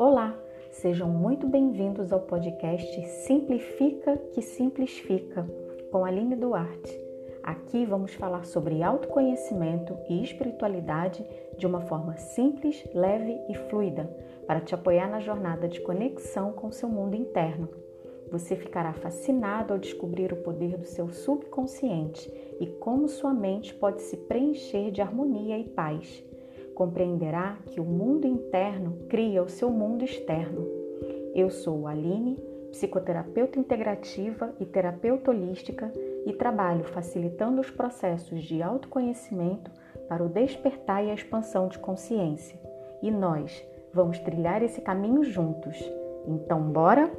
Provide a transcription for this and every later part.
Olá, sejam muito bem-vindos ao podcast Simplifica que Simplifica com Aline Duarte. Aqui vamos falar sobre autoconhecimento e espiritualidade de uma forma simples, leve e fluida para te apoiar na jornada de conexão com seu mundo interno. Você ficará fascinado ao descobrir o poder do seu subconsciente e como sua mente pode se preencher de harmonia e paz. Compreenderá que o mundo interno cria o seu mundo externo. Eu sou Aline, psicoterapeuta integrativa e terapeuta holística e trabalho facilitando os processos de autoconhecimento para o despertar e a expansão de consciência. E nós vamos trilhar esse caminho juntos. Então, bora?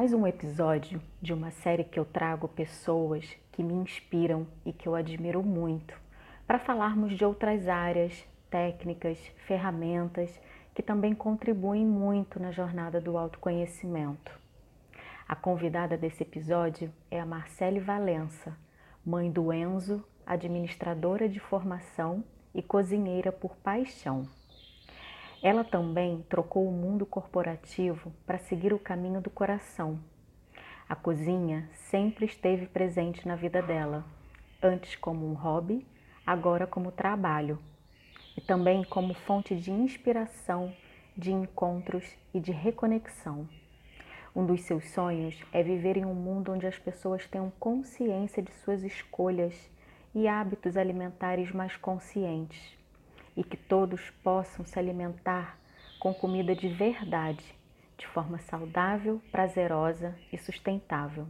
Mais um episódio de uma série que eu trago pessoas que me inspiram e que eu admiro muito, para falarmos de outras áreas, técnicas, ferramentas que também contribuem muito na jornada do autoconhecimento. A convidada desse episódio é a Marcele Valença, mãe do Enzo, administradora de formação e cozinheira por paixão. Ela também trocou o mundo corporativo para seguir o caminho do coração. A cozinha sempre esteve presente na vida dela, antes como um hobby, agora como trabalho, e também como fonte de inspiração, de encontros e de reconexão. Um dos seus sonhos é viver em um mundo onde as pessoas tenham consciência de suas escolhas e hábitos alimentares mais conscientes e que todos possam se alimentar com comida de verdade, de forma saudável, prazerosa e sustentável.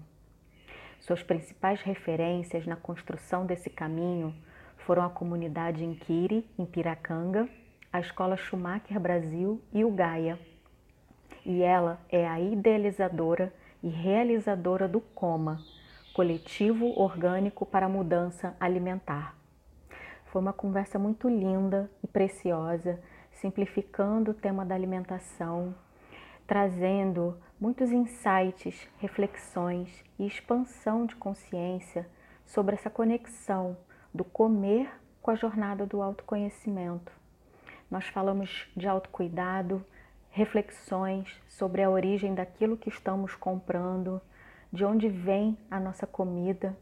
Suas principais referências na construção desse caminho foram a comunidade Inquiri, em Piracanga, a Escola Schumacher Brasil e o Gaia. E ela é a idealizadora e realizadora do COMA, Coletivo Orgânico para a Mudança Alimentar foi uma conversa muito linda e preciosa, simplificando o tema da alimentação, trazendo muitos insights, reflexões e expansão de consciência sobre essa conexão do comer com a jornada do autoconhecimento. Nós falamos de autocuidado, reflexões sobre a origem daquilo que estamos comprando, de onde vem a nossa comida,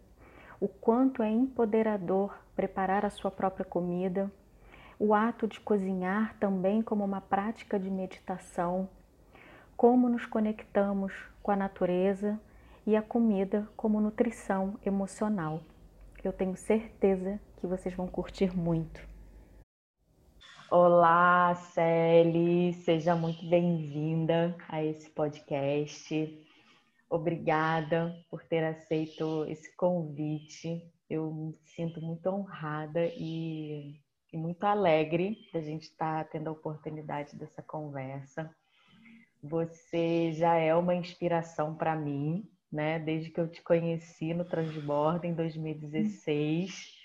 o quanto é empoderador preparar a sua própria comida, o ato de cozinhar também como uma prática de meditação, como nos conectamos com a natureza e a comida como nutrição emocional. Eu tenho certeza que vocês vão curtir muito. Olá, Celi, seja muito bem-vinda a esse podcast. Obrigada por ter aceito esse convite eu me sinto muito honrada e, e muito alegre da gente estar tá tendo a oportunidade dessa conversa. Você já é uma inspiração para mim, né? Desde que eu te conheci no Transborda em 2016.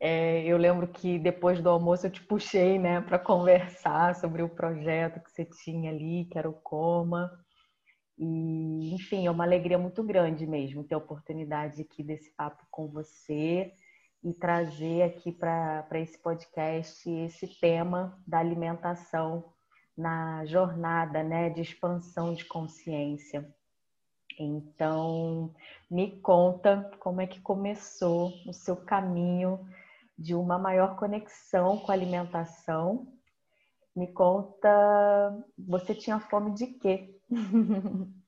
É, eu lembro que depois do almoço eu te puxei, né, para conversar sobre o projeto que você tinha ali, que era o Coma. E, enfim, é uma alegria muito grande mesmo ter a oportunidade aqui desse papo com você e trazer aqui para esse podcast esse tema da alimentação na jornada né, de expansão de consciência. Então, me conta como é que começou o seu caminho de uma maior conexão com a alimentação. Me conta, você tinha fome de quê?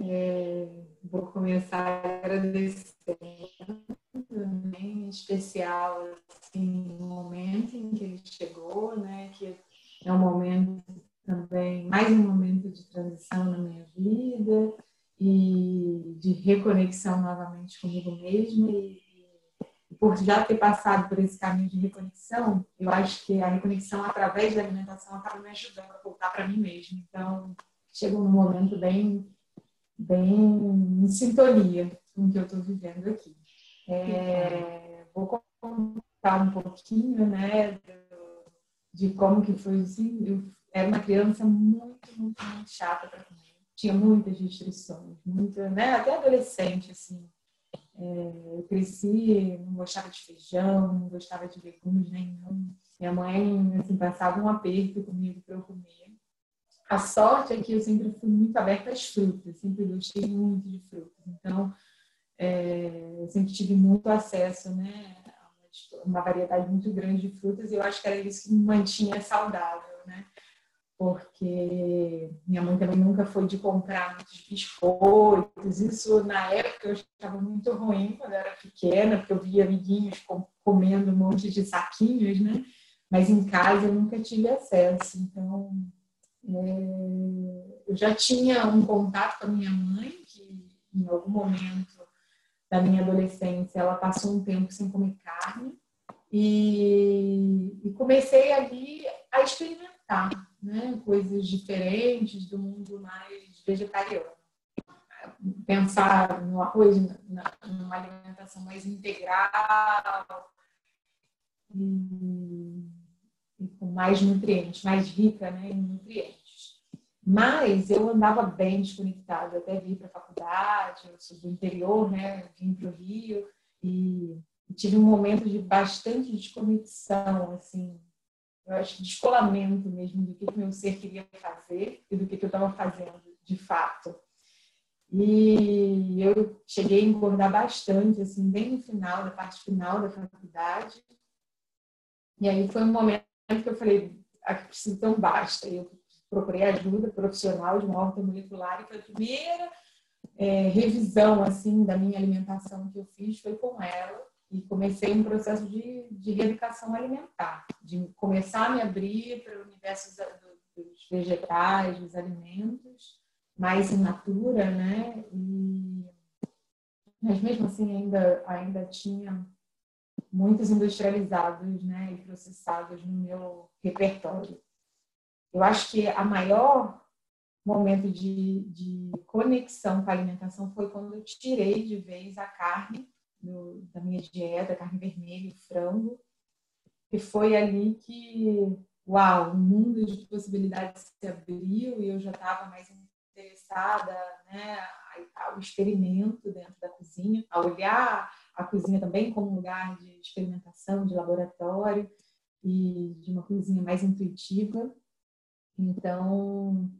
é, vou começar agradecendo, né, em especial assim, o momento em que ele chegou, né, que é um momento também, mais um momento de transição na minha vida e de reconexão novamente comigo mesma e por já ter passado por esse caminho de reconexão, eu acho que a reconexão através da alimentação acaba me ajudando a voltar para mim mesma. Então, chego num momento bem, bem em sintonia com o que eu estou vivendo aqui. É, vou contar um pouquinho, né, de como que foi assim. Eu era uma criança muito, muito, muito chata para comer. Tinha muitas restrições, muita, né, até adolescente, assim eu cresci, não gostava de feijão, não gostava de legumes nenhum. Minha mãe assim, passava um aperto comigo para eu comer. A sorte é que eu sempre fui muito aberta às frutas, sempre gostei muito de frutas. Então, é, eu sempre tive muito acesso né, a uma variedade muito grande de frutas e eu acho que era isso que me mantinha saudável? Porque minha mãe também nunca foi de comprar muitos biscoitos. Isso, na época, eu estava muito ruim quando eu era pequena, porque eu via amiguinhos comendo um monte de saquinhos, né? Mas em casa eu nunca tive acesso. Então, é, eu já tinha um contato com a minha mãe, que em algum momento da minha adolescência, ela passou um tempo sem comer carne e, e comecei ali a experimentar né, coisas diferentes do mundo mais vegetariano. Pensar no arroz, na, numa alimentação mais integral e, e com mais nutrientes, mais rica né, em nutrientes. Mas eu andava bem desconectada, até vir para a faculdade, eu sou do interior, né? Vim para o Rio e tive um momento de bastante desconexão, assim, eu acho descolamento mesmo do que meu ser queria fazer e do que eu estava fazendo de fato. E eu cheguei a engordar bastante, assim, bem no final, da parte final da faculdade. E aí foi um momento que eu falei, aqui precisa então basta. Eu procurei ajuda profissional de uma horta molecular e foi a primeira é, revisão assim da minha alimentação que eu fiz foi com ela e comecei um processo de, de reeducação alimentar, de começar a me abrir para o universo dos vegetais, dos alimentos, mais in natura, né? E, mas mesmo assim ainda ainda tinha muitos industrializados, né, e processados no meu repertório. Eu acho que a maior momento de, de conexão com a alimentação foi quando eu tirei de vez a carne do, da minha dieta, carne vermelha, frango, e foi ali que, uau, um mundo de possibilidades se abriu e eu já estava mais interessada, né, ao experimento dentro da cozinha, a olhar a cozinha também como um lugar de experimentação, de laboratório e de uma cozinha mais intuitiva. Então,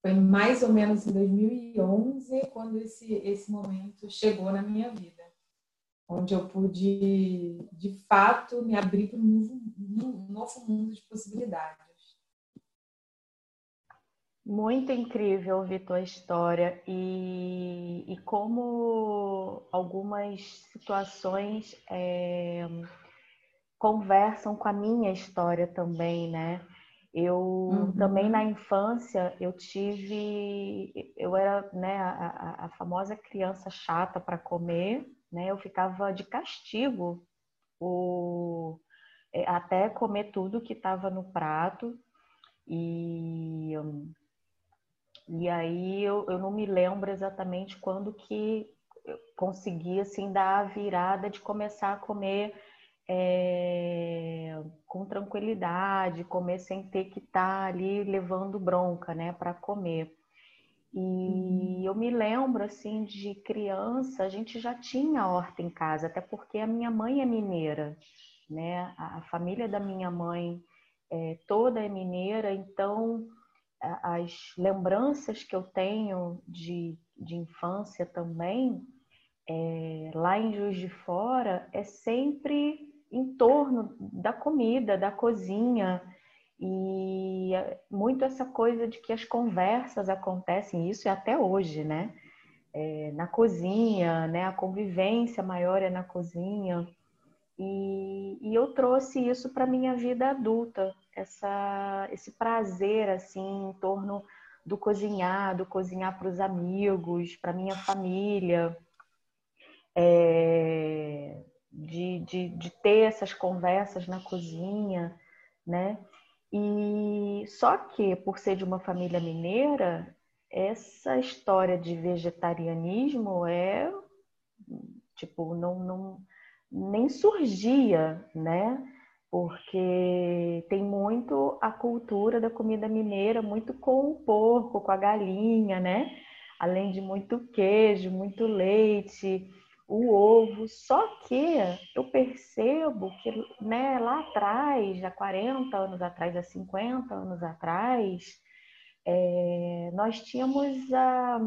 foi mais ou menos em 2011 quando esse, esse momento chegou na minha vida, onde eu pude, de fato, me abrir para um novo, novo mundo de possibilidades. Muito incrível ouvir tua história e, e como algumas situações é, conversam com a minha história também, né? Eu uhum. também na infância eu tive, eu era né, a, a famosa criança chata para comer, né? Eu ficava de castigo o, é, até comer tudo que estava no prato e e aí eu, eu não me lembro exatamente quando que eu consegui assim dar a virada de começar a comer é, com tranquilidade, comer sem ter que estar tá ali levando bronca, né, para comer. E uhum. eu me lembro assim de criança, a gente já tinha horta em casa, até porque a minha mãe é mineira, né? A, família da minha mãe é, toda é mineira, então as lembranças que eu tenho de, de infância também, é, lá em Juiz de Fora, é sempre em torno da comida, da cozinha e muito essa coisa de que as conversas acontecem isso e até hoje, né? É, na cozinha, né? A convivência maior é na cozinha e, e eu trouxe isso para minha vida adulta, essa, esse prazer assim em torno do cozinhar, do cozinhar para os amigos, para minha família. É, de, de, de ter essas conversas na cozinha, né? E só que, por ser de uma família mineira, essa história de vegetarianismo é tipo, não, não nem surgia, né? Porque tem muito a cultura da comida mineira, muito com o porco, com a galinha, né? Além de muito queijo, muito leite o ovo. Só que eu percebo que né, lá atrás, há 40 anos atrás, há 50 anos atrás, é, nós tínhamos a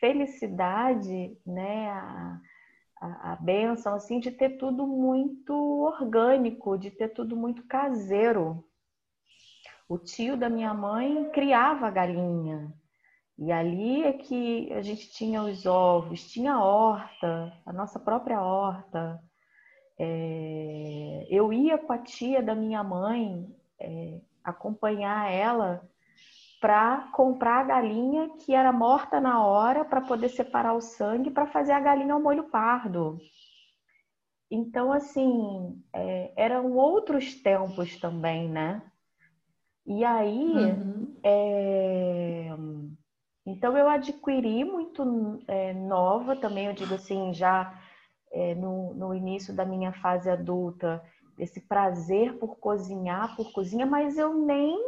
felicidade, né, a, a, a benção assim, de ter tudo muito orgânico, de ter tudo muito caseiro. O tio da minha mãe criava galinha, e ali é que a gente tinha os ovos, tinha a horta, a nossa própria horta. É, eu ia com a tia da minha mãe é, acompanhar ela para comprar a galinha que era morta na hora para poder separar o sangue para fazer a galinha ao molho pardo. Então, assim, é, eram outros tempos também, né? E aí, uhum. Então eu adquiri muito é, nova também, eu digo assim, já é, no, no início da minha fase adulta, esse prazer por cozinhar, por cozinha, mas eu nem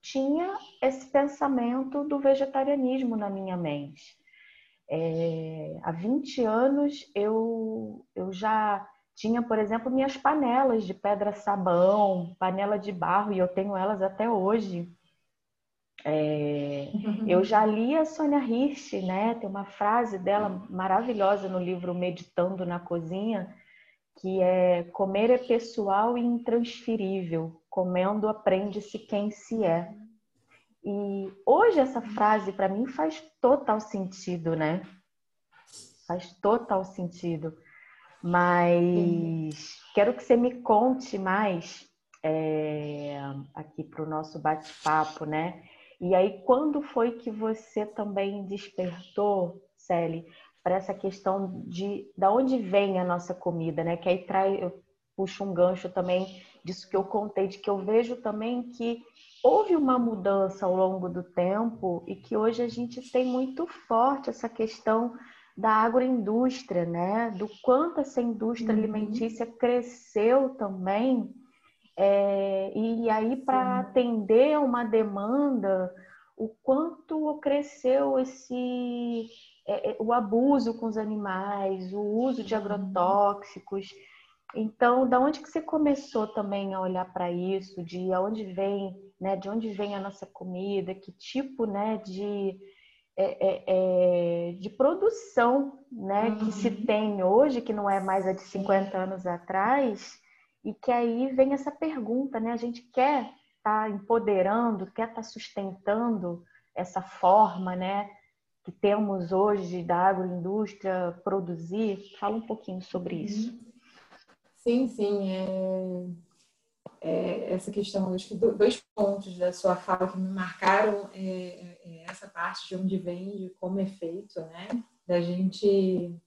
tinha esse pensamento do vegetarianismo na minha mente. É, há 20 anos eu, eu já tinha, por exemplo, minhas panelas de pedra-sabão, panela de barro, e eu tenho elas até hoje. É. Eu já li a Sônia Hirsch, né? Tem uma frase dela maravilhosa no livro Meditando na Cozinha, que é comer é pessoal e intransferível, comendo aprende-se quem se é. E hoje essa frase para mim faz total sentido, né? Faz total sentido. Mas quero que você me conte mais é, aqui para o nosso bate-papo, né? E aí, quando foi que você também despertou, Sally, para essa questão de da onde vem a nossa comida, né? Que aí traz, eu puxo um gancho também disso que eu contei, de que eu vejo também que houve uma mudança ao longo do tempo e que hoje a gente tem muito forte essa questão da agroindústria, né? Do quanto essa indústria uhum. alimentícia cresceu também é, e aí, para atender uma demanda, o quanto cresceu esse é, é, o abuso com os animais, o uso de uhum. agrotóxicos. Então, da onde que você começou também a olhar para isso? De onde vem, né? De onde vem a nossa comida? Que tipo, né? De é, é, é, de produção, né? Uhum. Que se uhum. tem hoje, que não é mais a de 50 anos atrás e que aí vem essa pergunta, né? A gente quer estar tá empoderando, quer estar tá sustentando essa forma, né? Que temos hoje da agroindústria produzir. Fala um pouquinho sobre uhum. isso. Sim, sim. É, é, essa questão, acho que dois pontos da sua fala que me marcaram é, é, é, essa parte de onde vem, de como é feito, né? Da gente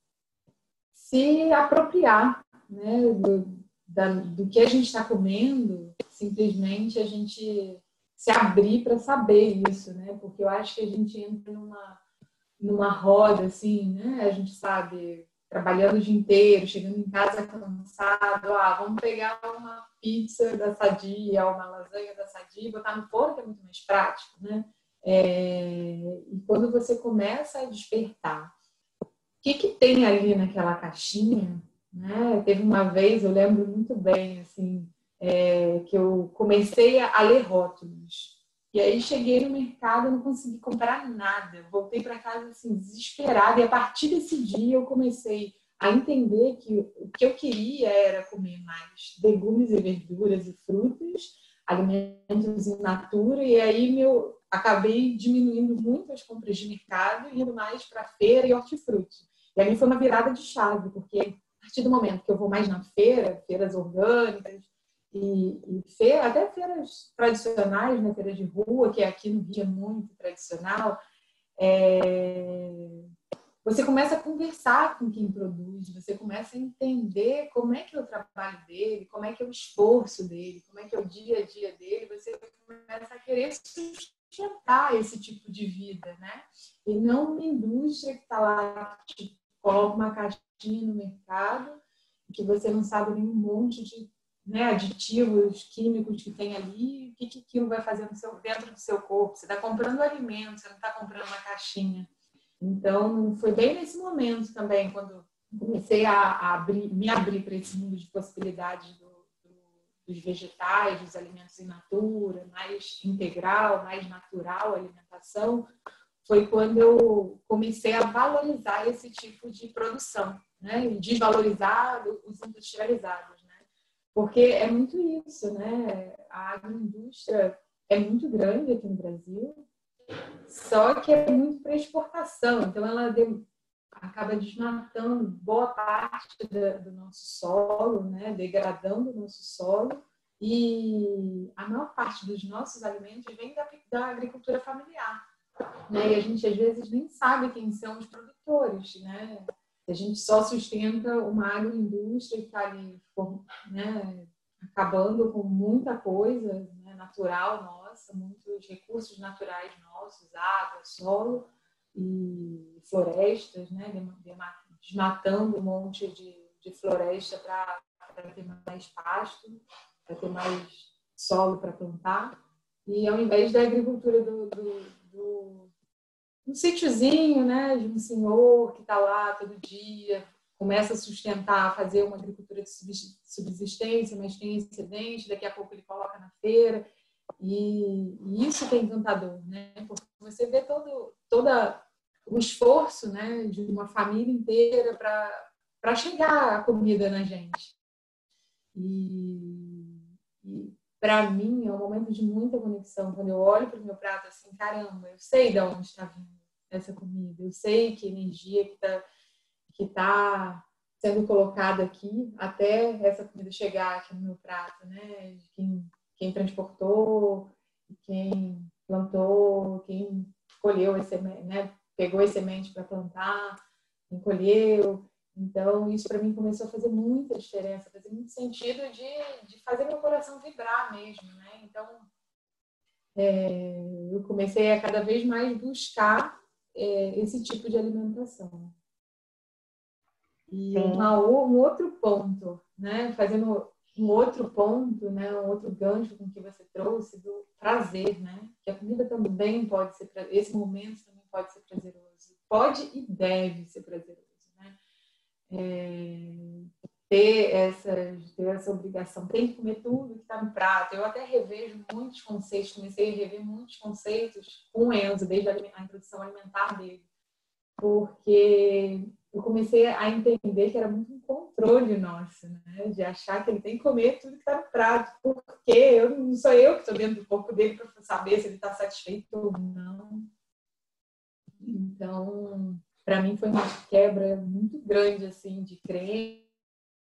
se apropriar né, do, da, do que a gente está comendo, simplesmente a gente se abrir para saber isso, né? Porque eu acho que a gente entra numa, numa roda, assim, né? A gente sabe, trabalhando o dia inteiro, chegando em casa cansado, ah, vamos pegar uma pizza da Sadia, uma lasanha da Sadia e botar no forno, que é muito mais prático, né? É, e quando você começa a despertar, o que, que tem ali naquela caixinha né? Teve uma vez, eu lembro muito bem, assim, é, que eu comecei a, ler rótulos. E aí cheguei no mercado não consegui comprar nada. Voltei para casa assim, desesperada. E a partir desse dia eu comecei a entender que o que eu queria era comer mais legumes e verduras e frutas, alimentos in natura. E aí meu, acabei diminuindo muito as compras de mercado indo mais para feira e hortifruti. E aí foi uma virada de chave, porque partir do momento que eu vou mais na feira, feiras orgânicas, e, e feira, até feiras tradicionais, né, feiras de rua, que aqui no Rio é muito tradicional, é... você começa a conversar com quem produz, você começa a entender como é que é o trabalho dele, como é que é o esforço dele, como é que é o dia a dia dele, você começa a querer sustentar esse tipo de vida, né? E não uma indústria que está lá, te coloca uma caixa no mercado que você não sabe nenhum monte de né, aditivos químicos que tem ali, o que, que aquilo vai fazer seu, dentro do seu corpo. Você está comprando alimento, você não está comprando uma caixinha. Então, foi bem nesse momento também, quando comecei a, abrir, me abrir para esse mundo de possibilidades do, do, dos vegetais, dos alimentos in natura, mais integral, mais natural a alimentação, foi quando eu comecei a valorizar esse tipo de produção, né? E desvalorizar os industrializados, né? Porque é muito isso, né? A agroindústria é muito grande aqui no Brasil, só que é muito para exportação, então ela acaba desmatando boa parte do nosso solo, né? Degradando o nosso solo e a maior parte dos nossos alimentos vem da, da agricultura familiar. Né? E a gente às vezes nem sabe quem são os produtores, né? A gente só sustenta uma agroindústria que está ali né, acabando com muita coisa né, natural nossa, muitos recursos naturais nossos, água, solo e florestas, né, desmatando um monte de, de floresta para ter mais pasto, para ter mais solo para plantar. E ao invés da agricultura do, do, um sítiozinho, né, de um senhor que está lá todo dia, começa a sustentar, fazer uma agricultura de subsistência, mas tem excedente, daqui a pouco ele coloca na feira. E, e isso que é encantador, né? Porque você vê todo toda o esforço, né, de uma família inteira para chegar a comida na gente. E para mim é um momento de muita conexão. Quando eu olho para o meu prato assim, caramba, eu sei de onde está vindo essa comida, eu sei que energia que está que tá sendo colocada aqui até essa comida chegar aqui no meu prato, né? Quem, quem transportou, quem plantou, quem colheu esse, né? Pegou esse semente para plantar, quem colheu. Então, isso para mim começou a fazer muita diferença, fazer muito sentido de, de fazer meu coração vibrar mesmo, né? Então, é, eu comecei a cada vez mais buscar é, esse tipo de alimentação. E uma, um outro ponto, né? Fazendo um outro ponto, né? Um outro gancho com que você trouxe do prazer, né? Que a comida também pode ser, esse momento também pode ser prazeroso. Pode e deve ser prazeroso é, ter, essa, ter essa obrigação, tem que comer tudo que está no prato. Eu até revejo muitos conceitos, comecei a rever muitos conceitos com o Enzo, desde a introdução alimentar dele, porque eu comecei a entender que era muito um controle nosso, né? de achar que ele tem que comer tudo que está no prato, porque eu, não sou eu que estou dentro do corpo dele para saber se ele está satisfeito ou não. Então, para mim foi uma quebra muito grande assim de crença.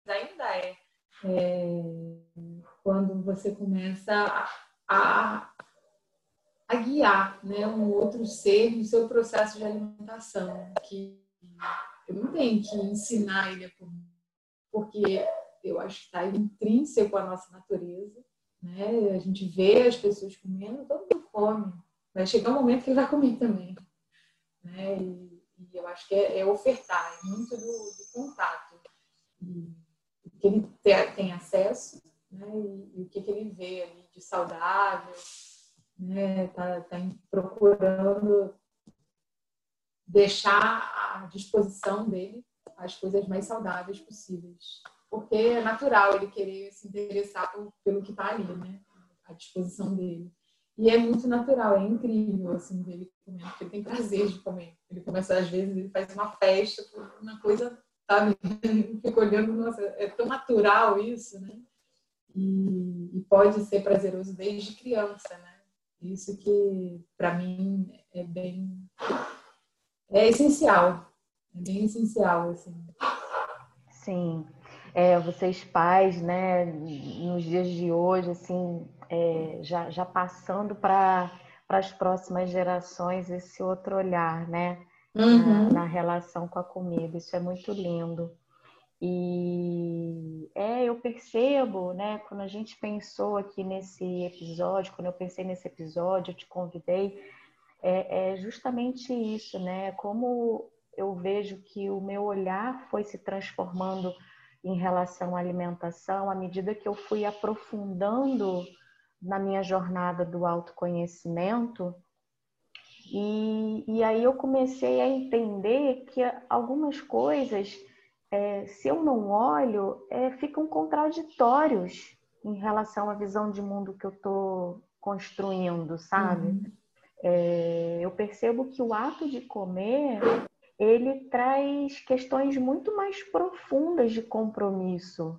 Ainda é, é quando você começa a, a, a, guiar né um outro ser no seu processo de alimentação que eu não tenho que ensinar ele a comer porque eu acho que está intrínseco à nossa natureza né. A gente vê as pessoas comendo todo mundo come. Vai chegar um momento que ele vai comer também né e, e eu acho que é, é ofertar, é muito do, do contato. E, que ele tem, tem acesso, né? E, e, o que, que ele vê ali de saudável, né? Tá, tá procurando deixar à disposição dele as coisas mais saudáveis possíveis. Porque é natural ele querer se interessar por, pelo que está ali, né? À disposição dele. E é muito natural, é incrível, assim, dele comendo, porque ele tem prazer de comer. Ele começa, às vezes, ele faz uma festa uma coisa, sabe? Fica olhando, nossa, é tão natural isso, né? E, e pode ser prazeroso desde criança, né? Isso que, para mim, é bem... É essencial. É bem essencial, assim. Sim. É, vocês pais, né, nos dias de hoje, assim, é, já, já passando para as próximas gerações esse outro olhar, né? Uhum. Na, na, relação com a comida. Isso é muito lindo. E é, eu percebo, né, quando a gente pensou aqui nesse episódio, quando eu pensei nesse episódio, eu te convidei, é, é justamente isso, né? Como eu vejo que o meu olhar foi se transformando em relação à alimentação à medida que eu fui aprofundando na minha jornada do autoconhecimento. E, e aí eu comecei a entender que algumas coisas é, se eu não olho, é, ficam contraditórios em relação à visão de mundo que eu estou construindo, sabe? Uhum. É, eu percebo que o ato de comer ele traz questões muito mais profundas de compromisso,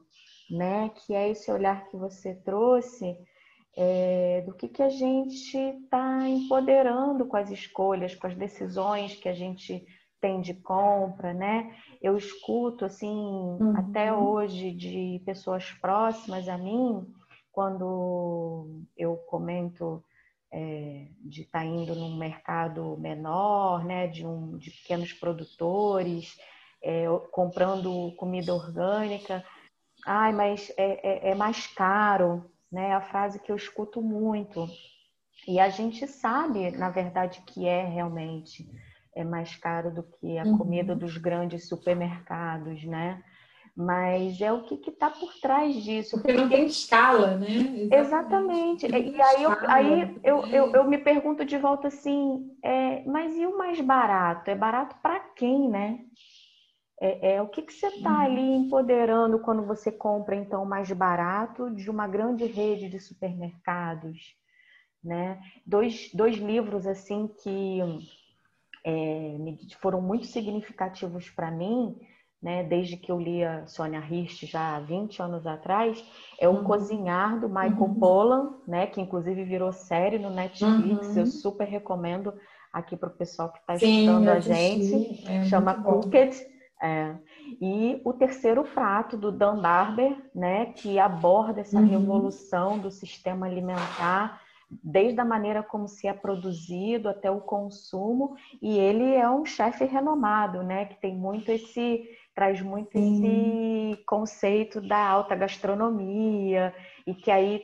né? Que é esse olhar que você trouxe é, do que, que a gente está empoderando com as escolhas, com as decisões que a gente tem de compra, né? Eu escuto assim uhum. até hoje de pessoas próximas a mim quando eu comento é, de estar tá indo num mercado menor, né, de, um, de pequenos produtores, é, comprando comida orgânica. Ai, mas é, é, é mais caro, né? É a frase que eu escuto muito. E a gente sabe, na verdade, que é realmente é mais caro do que a uhum. comida dos grandes supermercados, né? Mas é o que está por trás disso. Porque, porque, não tem escala, né? Exatamente. Exatamente. E aí, eu, aí eu, eu, eu, me pergunto de volta assim, é, mas e o mais barato? É barato para quem, né? É, é, o que, que você está uhum. ali empoderando quando você compra, então, mais barato de uma grande rede de supermercados, né? Dois, dois livros, assim, que é, foram muito significativos para mim né, desde que eu li a Sônia Hirst já há 20 anos atrás, é o uhum. Cozinhar do Michael uhum. Pollan, né, que inclusive virou série no Netflix. Uhum. Eu super recomendo aqui para o pessoal que está escutando a gente. É Chama Cooked. É. E o terceiro prato do Dan Barber, né, que aborda essa uhum. revolução do sistema alimentar desde a maneira como se é produzido até o consumo, e ele é um chefe renomado, né, que tem muito esse traz muito Sim. esse conceito da alta gastronomia e que aí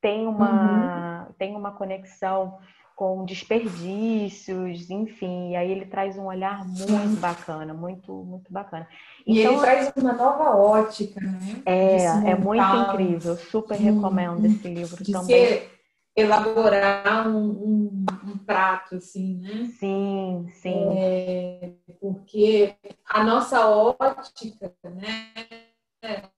tem uma, uhum. tem uma conexão com desperdícios, enfim, e aí ele traz um olhar muito bacana, muito, muito bacana. E então, ele traz uma nova ótica, né? É, é muito incrível, super recomendo esse livro de também. Ser elaborar um, um, um, prato, assim, né? Sim, sim. É, porque a nossa ótica, né?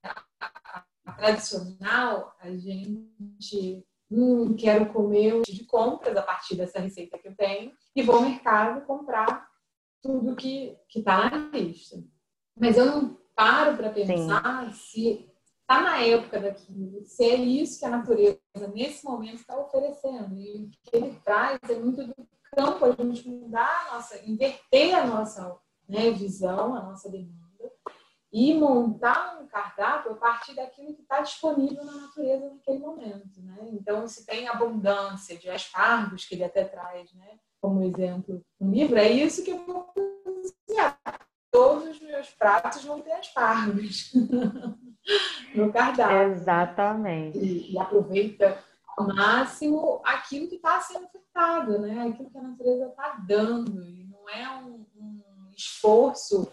A, a tradicional, a gente hum, quero comer de compras a partir dessa receita que eu tenho e vou ao mercado comprar tudo que está na lista. Mas eu não paro para pensar Sim. se está na época daquilo, se é isso que a natureza nesse momento está oferecendo. E o que ele traz é muito do campo, a gente mudar a nossa, inverter a nossa né, visão, a nossa demanda e montar um cardápio a partir daquilo que está disponível na natureza naquele momento. Né? Então, se tem abundância de aspargos, que ele até traz né, como exemplo no livro, é isso que eu vou cozinhar. Todos os meus pratos vão ter aspargos. no cardápio. Exatamente. E, e aproveita ao máximo aquilo que está sendo ofertado, né? aquilo que a natureza está dando. E não é um, um esforço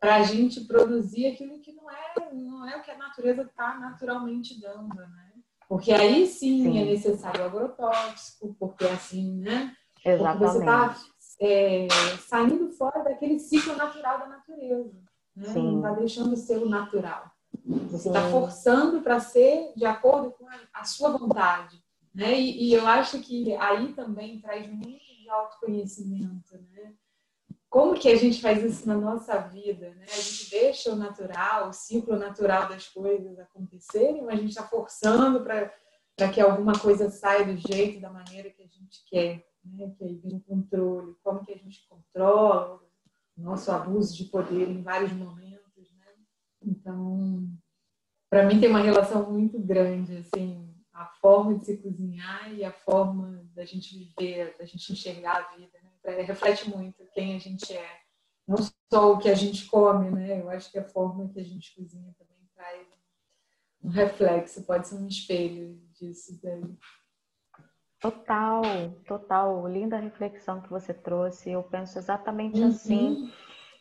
para a gente produzir aquilo que não é, não é o que a natureza está naturalmente dando. Né? Porque aí sim, sim. é necessário agrotóxico, porque é assim, né? Exatamente. Porque você está é, saindo fora daquele ciclo natural da natureza. Né? Não está deixando ser o natural. Você está forçando para ser de acordo com a, sua vontade. Né? E, e, eu acho que aí também traz muito de autoconhecimento. Né? Como que a gente faz isso na nossa vida? Né? A gente deixa o natural, o ciclo natural das coisas acontecerem, mas a gente está forçando para que alguma coisa saia do jeito, da maneira que a gente quer. Né? Que aí vem o controle, como que a gente controla o nosso abuso de poder em vários momentos então, para mim tem uma relação muito grande, assim, a forma de se cozinhar e a forma da gente viver, da gente enxergar a vida, né? Reflete muito quem a gente é, não só o que a gente come, né? Eu acho que a forma que a gente cozinha também traz um reflexo, pode ser um espelho disso daí. Total, total. Linda reflexão que você trouxe. Eu penso exatamente uhum. assim.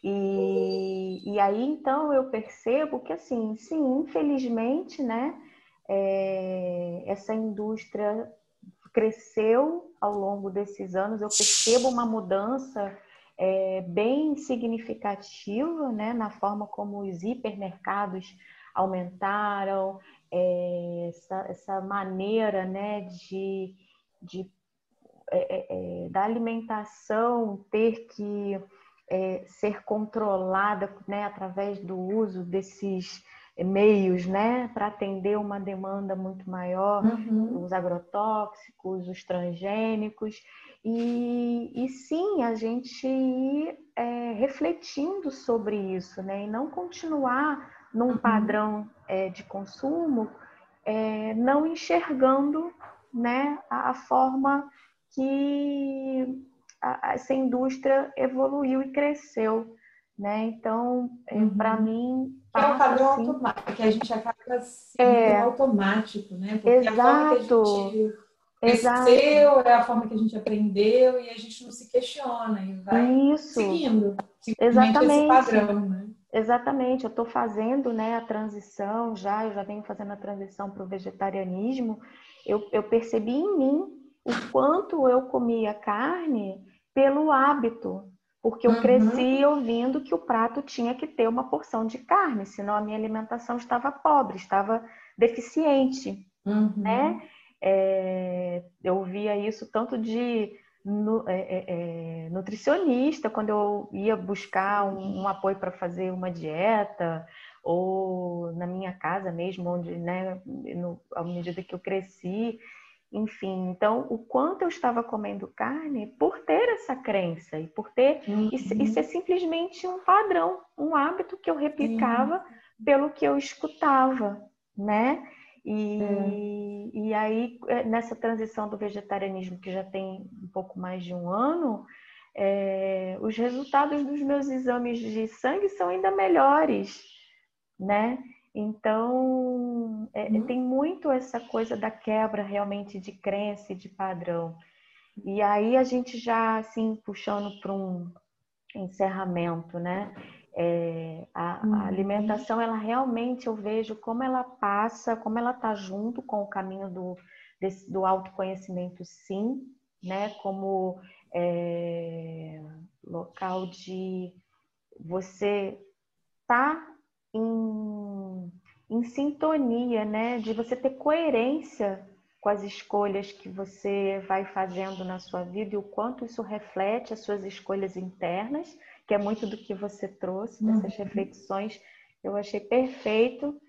E, e aí então eu percebo que assim, sim, infelizmente, né, é, essa indústria cresceu ao longo desses anos. Eu percebo uma mudança é, bem significativa né, na forma como os hipermercados aumentaram, é, essa, essa, maneira né, de, de é, é, é da alimentação ter que é, ser controlada né, através do uso desses meios né, para atender uma demanda muito maior, uhum. os agrotóxicos, os transgênicos. E, e sim, a gente ir é, refletindo sobre isso, né? E não continuar num uhum. padrão é, de consumo, é, não enxergando né, a, a forma que a, essa indústria evoluiu e cresceu. Né? Então, é, uhum. para mim. É um padrão assim, automático, que a gente acaba sendo é, automático, né? Porque exato. a forma que a gente cresceu, é a forma que a gente aprendeu e a gente não se questiona e vai Isso. seguindo Exatamente. esse padrão, né? Exatamente, eu estou fazendo né, a transição já, eu já venho fazendo a transição para o vegetarianismo. Eu, eu percebi em mim o quanto eu comia carne pelo hábito, porque eu uhum. cresci ouvindo que o prato tinha que ter uma porção de carne, senão a minha alimentação estava pobre, estava deficiente, uhum. né? É, eu via isso tanto de no, é, é, é, nutricionista, quando eu ia buscar um, um apoio para fazer uma dieta, ou na minha casa mesmo, onde, né, no, à medida que eu cresci, enfim, então o quanto eu estava comendo carne por ter essa crença e por ter uhum. isso, é simplesmente um padrão, um hábito que eu replicava uhum. pelo que eu escutava, né? E, é. e aí, é, nessa transição do vegetarianismo, que já tem um pouco mais de um ano, é, os resultados dos meus exames de sangue são ainda melhores, né? Então, é, uhum. tem muito essa coisa da quebra realmente de crença e de padrão. E aí a gente já, assim, puxando para um encerramento, né? É, a, uhum. a, alimentação, ela realmente eu vejo como ela passa, como ela está junto com o caminho do, desse, do autoconhecimento, sim, né? Como é, local de você tá em, em sintonia, né? De você ter coerência com as escolhas que você vai fazendo na sua vida e o quanto isso reflete as suas escolhas internas que é muito do que você trouxe, dessas uhum. reflexões, eu achei perfeito.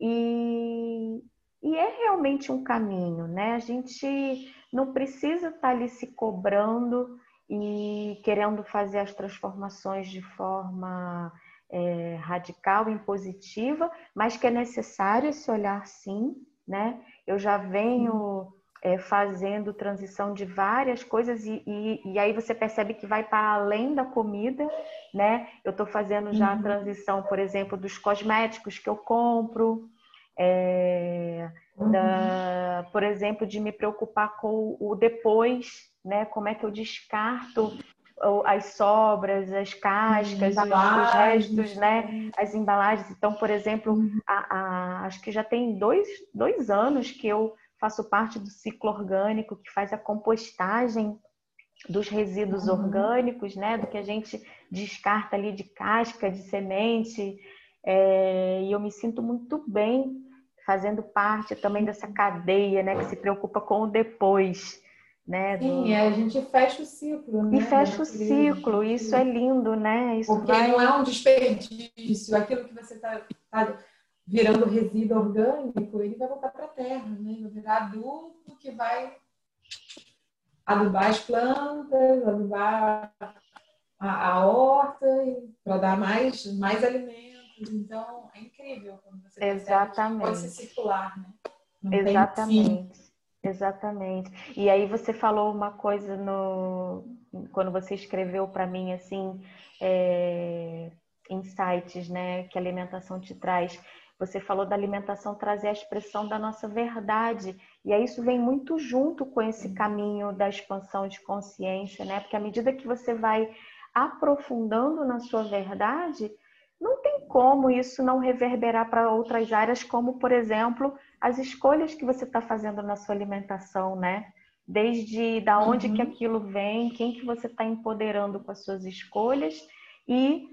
E, e é realmente um caminho, né? A gente não precisa estar ali se cobrando e querendo fazer as transformações de forma é, radical e positiva, mas que é necessário esse olhar sim, né? Eu já venho é, fazendo transição de várias coisas e, e, e aí você percebe que vai para além da comida, né? Eu estou fazendo já uhum. a transição, por exemplo, dos cosméticos que eu compro, é, uhum. da, por exemplo, de me preocupar com o depois, né? Como é que eu descarto as sobras, as cascas, os restos, né? As embalagens. Então, por exemplo, uhum. a, a, acho que já tem dois, dois anos que eu faço parte do ciclo orgânico que faz a compostagem dos resíduos uhum. orgânicos, né? Do que a gente descarta ali de casca, de semente. É, e eu me sinto muito bem fazendo parte também dessa cadeia, né? Que se preocupa com o depois. Né, Sim, do... a gente fecha o ciclo. Né? E fecha o ciclo, isso é lindo, né? Isso Porque vai... não é um desperdício, aquilo que você está tá virando resíduo orgânico, ele vai voltar para a terra, né? Vai virar adubo que vai adubar as plantas, adubar a, a horta para dar mais, mais alimentos. Então, é incrível quando você Exatamente. pode se circular, né? Não Exatamente. Exatamente. E aí você falou uma coisa no quando você escreveu para mim assim é, insights, né, que a alimentação te traz. Você falou da alimentação trazer a expressão da nossa verdade. E aí isso vem muito junto com esse caminho da expansão de consciência, né? Porque à medida que você vai aprofundando na sua verdade, como isso não reverberar para outras áreas, como, por exemplo, as escolhas que você está fazendo na sua alimentação, né? desde da onde uhum. que aquilo vem, quem que você está empoderando com as suas escolhas e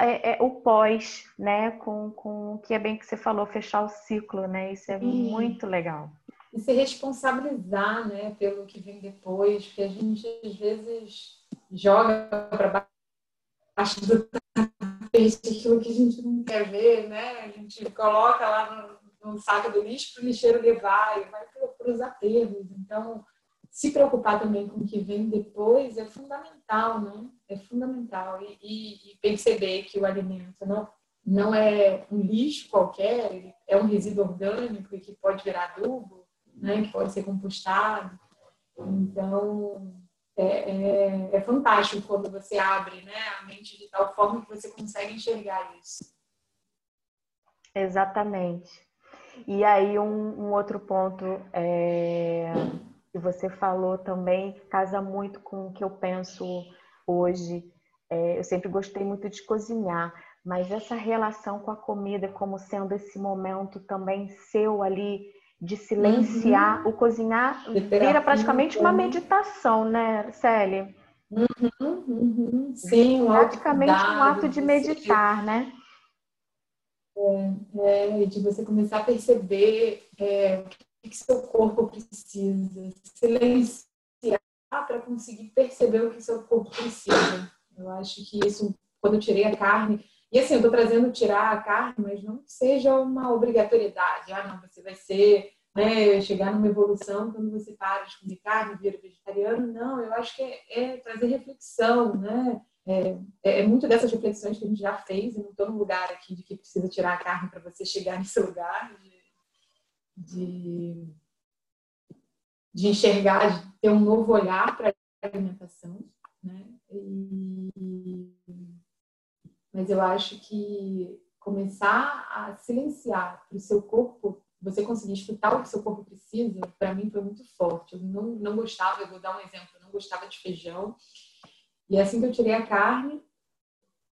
é, é, o pós, né? Com, com o que é bem que você falou, fechar o ciclo, né? Isso é Sim. muito legal. E se responsabilizar, né, pelo que vem depois, porque a gente às vezes joga para baixo do aquilo que a gente não quer ver, né? A gente coloca lá no, no saco do lixo para o lixeiro levar e vai para os aterros. Então, se preocupar também com o que vem depois é fundamental, né? É fundamental. E, e, e, perceber que o alimento não, não é um lixo qualquer, é um resíduo orgânico e que pode virar adubo, né? que pode ser compostado. Então, é, é, é fantástico quando você abre né? a mente de tal forma que você consegue enxergar isso. Exatamente. E aí, um, um outro ponto é que você falou também, que casa muito com o que eu penso hoje. É, eu sempre gostei muito de cozinhar, mas essa relação com a comida como sendo esse momento também seu ali de silenciar, uhum. o cozinhar vira praticamente uma meditação, né, Célia? Uhum, uhum. Sim, praticamente um ato de meditar, né? É, é, de você começar a perceber é, que seu corpo precisa, silenciar para conseguir perceber o que seu corpo precisa. Eu acho que isso, quando eu tirei a carne, e assim, eu estou trazendo tirar a carne, mas não seja uma obrigatoriedade. Ah, não, você vai ser, né, chegar numa evolução quando você para de comer carne, vira vegetariano. Não, eu acho que é, é trazer reflexão, né? É, é, é, muito dessas reflexões que a gente já fez, eu não estou num lugar aqui de que precisa tirar a carne para você chegar nesse lugar, de de, de enxergar, de ter um novo olhar para a alimentação, né? E, mas eu acho que começar a silenciar para o seu corpo, você conseguir escutar o que seu corpo precisa, para mim foi muito forte. Eu não, não gostava, eu vou dar um exemplo, eu não gostava de feijão. E assim que eu tirei a carne,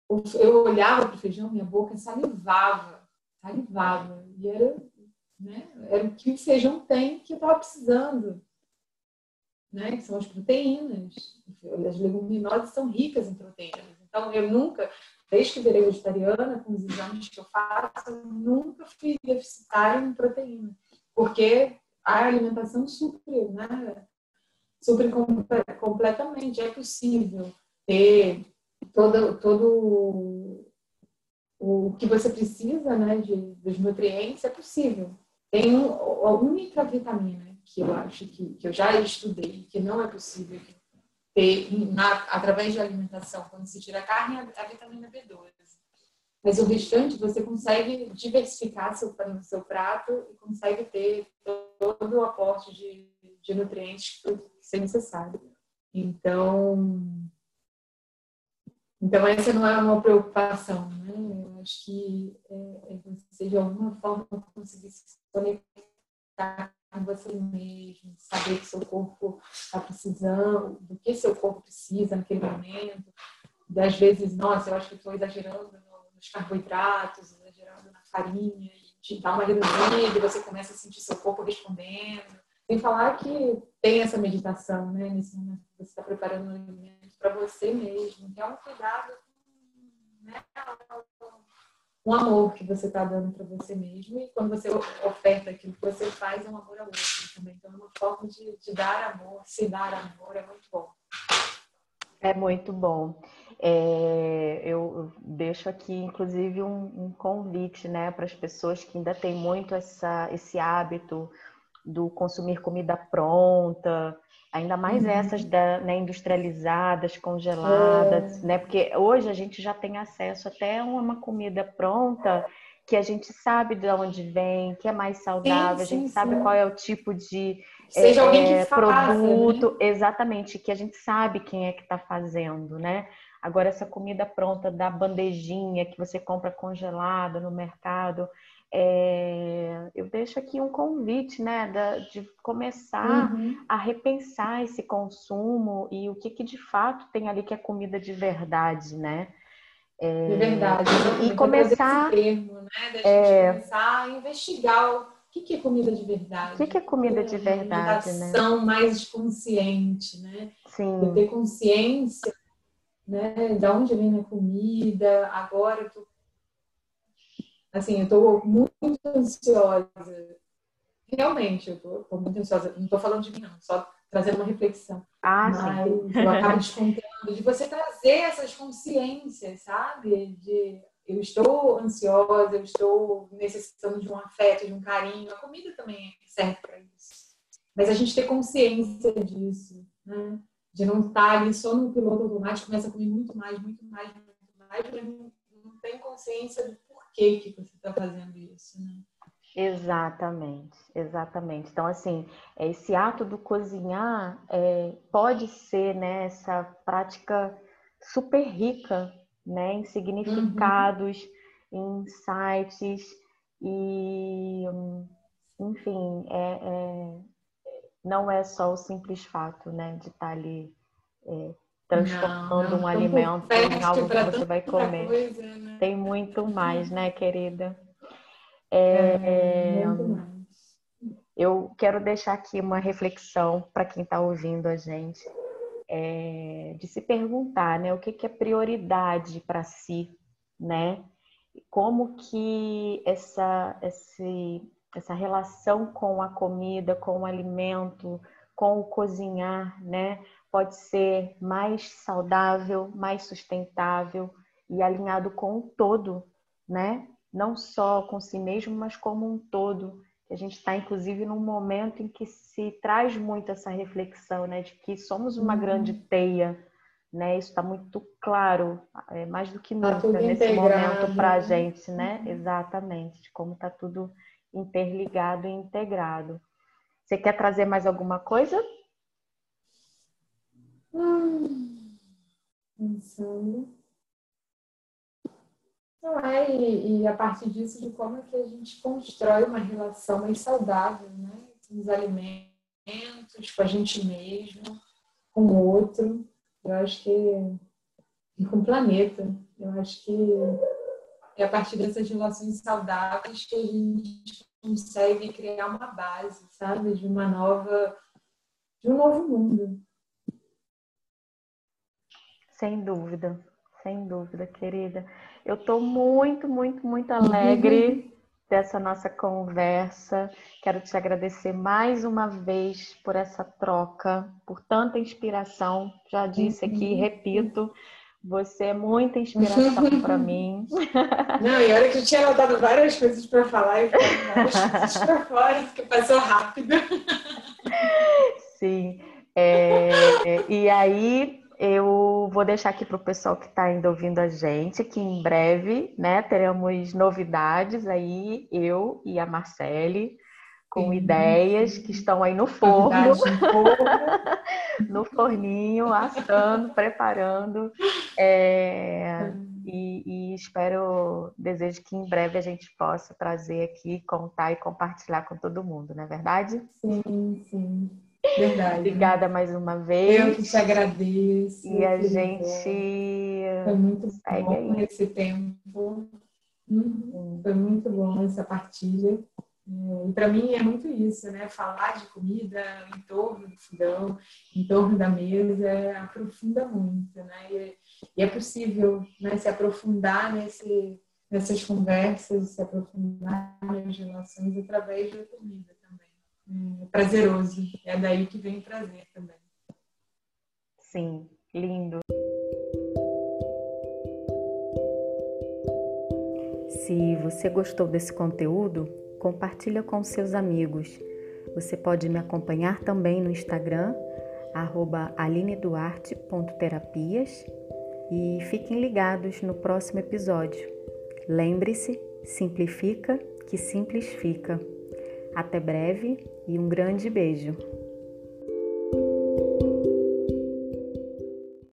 eu olhava para o feijão, minha boca salivava, salivava. E era né? Era o que o feijão tem que eu estava precisando. Né? Que são as proteínas. As leguminosas são ricas em proteínas. Então, eu nunca, desde que virei vegetariana, com os exames que eu faço, eu nunca fui deficitária em proteína. Porque a alimentação supre, né? Supre completamente. É possível ter todo, todo o que você precisa né, de, dos nutrientes, é possível. Tem uma microvitamina que eu acho que, que eu já estudei, que não é possível ter na, através de alimentação, quando se tira a carne, a, a vitamina B12. Mas o restante você consegue diversificar seu, seu prato e consegue ter todo o aporte de, de nutrientes que ser necessário. Então, então essa não é uma preocupação, né? Eu acho que é, é você de alguma forma conseguir se conectar com você mesmo, saber que seu corpo está precisando, do que seu corpo precisa naquele momento. Das vezes, nossa, eu acho que estou exagerando nos carboidratos, exagerando na farinha, e te dá uma reduzida e você começa a sentir seu corpo respondendo. Sem falar que tem essa meditação, né? Nesse momento que você está preparando um alimento para você mesmo, que é um cuidado, né? Um amor que você está dando para você mesmo e quando você oferta aquilo que você faz é um amor ao outro também. Então é uma forma de, de dar amor, se dar amor é muito bom. É muito bom. É, eu deixo aqui, inclusive, um, um convite né, para as pessoas que ainda têm muito essa, esse hábito do consumir comida pronta, Ainda mais uhum. essas da, né, industrializadas, congeladas, é. né? Porque hoje a gente já tem acesso até a uma comida pronta que a gente sabe de onde vem, que é mais saudável, sim, a gente sim, sabe sim. qual é o tipo de Seja é, alguém que é, produto, né? exatamente, que a gente sabe quem é que está fazendo, né? Agora essa comida pronta da bandejinha que você compra congelada no mercado, é, eu deixo aqui um convite, né, da, de começar uhum. a repensar esse consumo e o que, que de fato tem ali que é comida de verdade, né? É, de verdade. E, e começar. Termo, né? Da gente é, começar a investigar o que, que é comida de verdade? O que, que é comida de verdade, né? Ação mais consciente, né? Sim. Eu ter consciência, né? De onde vem minha comida. Agora eu tô, assim, eu tô muito ansiosa. Realmente, eu tô, tô muito ansiosa. Não tô falando de mim, não. Só trazendo uma reflexão. Ah, Mas sim. eu acabo descontando de você trazer essas consciências, sabe? De eu estou ansiosa, eu estou necessitando de um afeto, de um carinho. A comida também serve para isso. Mas a gente ter consciência disso, né? De não estar ali só no piloto automático, começa a comer muito mais, muito mais, muito mais, mas não, não tem consciência do porquê que você está fazendo isso, né? Exatamente, exatamente. Então, assim, esse ato do cozinhar é, pode ser né, essa prática super rica né, em significados, uhum. em insights e, enfim, é, é, não é só o simples fato né, de estar ali é, transformando não, não, um alimento em algo que você vai comer. Coisa, né? Tem muito mais, né, querida? É, eu quero deixar aqui uma reflexão para quem está ouvindo a gente é, de se perguntar, né, o que, que é prioridade para si, né? Como que essa, esse, essa relação com a comida, com o alimento, com o cozinhar, né, pode ser mais saudável, mais sustentável e alinhado com o todo, né? Não só com si mesmo, mas como um todo a gente está, inclusive, num momento em que se traz muito essa reflexão, né, de que somos uma uhum. grande teia, né? Isso está muito claro, é, mais do que tá nunca nesse momento para a gente, né? Uhum. Exatamente, de como está tudo interligado e integrado. Você quer trazer mais alguma coisa? Hum, pensando. Não é, e, e, a partir disso, de como é que a gente constrói uma relação mais saudável, né? Com os alimentos, com a gente mesmo, com o outro. Eu acho que. E com o planeta. Eu acho que é a partir dessas relações saudáveis que a gente consegue criar uma base, sabe? De uma nova. de um novo mundo. Sem dúvida, sem dúvida, querida. Eu estou muito, muito, muito alegre dessa nossa conversa. Quero te agradecer mais uma vez por essa troca, por tanta inspiração. Já disse aqui, uhum. repito, você é muita inspiração para mim. Não, e olha que eu tinha anotado várias coisas para falar e várias coisas para fora, porque passou rápido. Sim. É, é, e aí, eu vou deixar aqui para o pessoal que está ainda ouvindo a gente que em breve, né, teremos novidades aí, eu e a Marcele, com sim, ideias que estão aí no forno, no forninho, assando, preparando. É, e, e, espero, desejo que em breve a gente possa trazer aqui, contar e compartilhar com todo mundo, não é verdade? Sim, sim. Verdade. Obrigada mais uma vez. Eu que te agradeço. E a gente foi muito bom aí. esse tempo. Uhum. Foi muito bom essa partilha. É, e para mim é muito isso, né? Falar de comida em torno do fogão, em torno da mesa, aprofunda muito, né? E, e é possível né, se aprofundar nesse, nessas conversas, se aprofundar nas relações através da comida hum, prazeroso. É daí que vem o prazer também. Sim, lindo. Se você gostou desse conteúdo, compartilha com seus amigos. Você pode me acompanhar também no Instagram, alineduarte.terapias e fiquem ligados no próximo episódio. Lembre-se, simplifica que simples fica. Até breve e um grande beijo!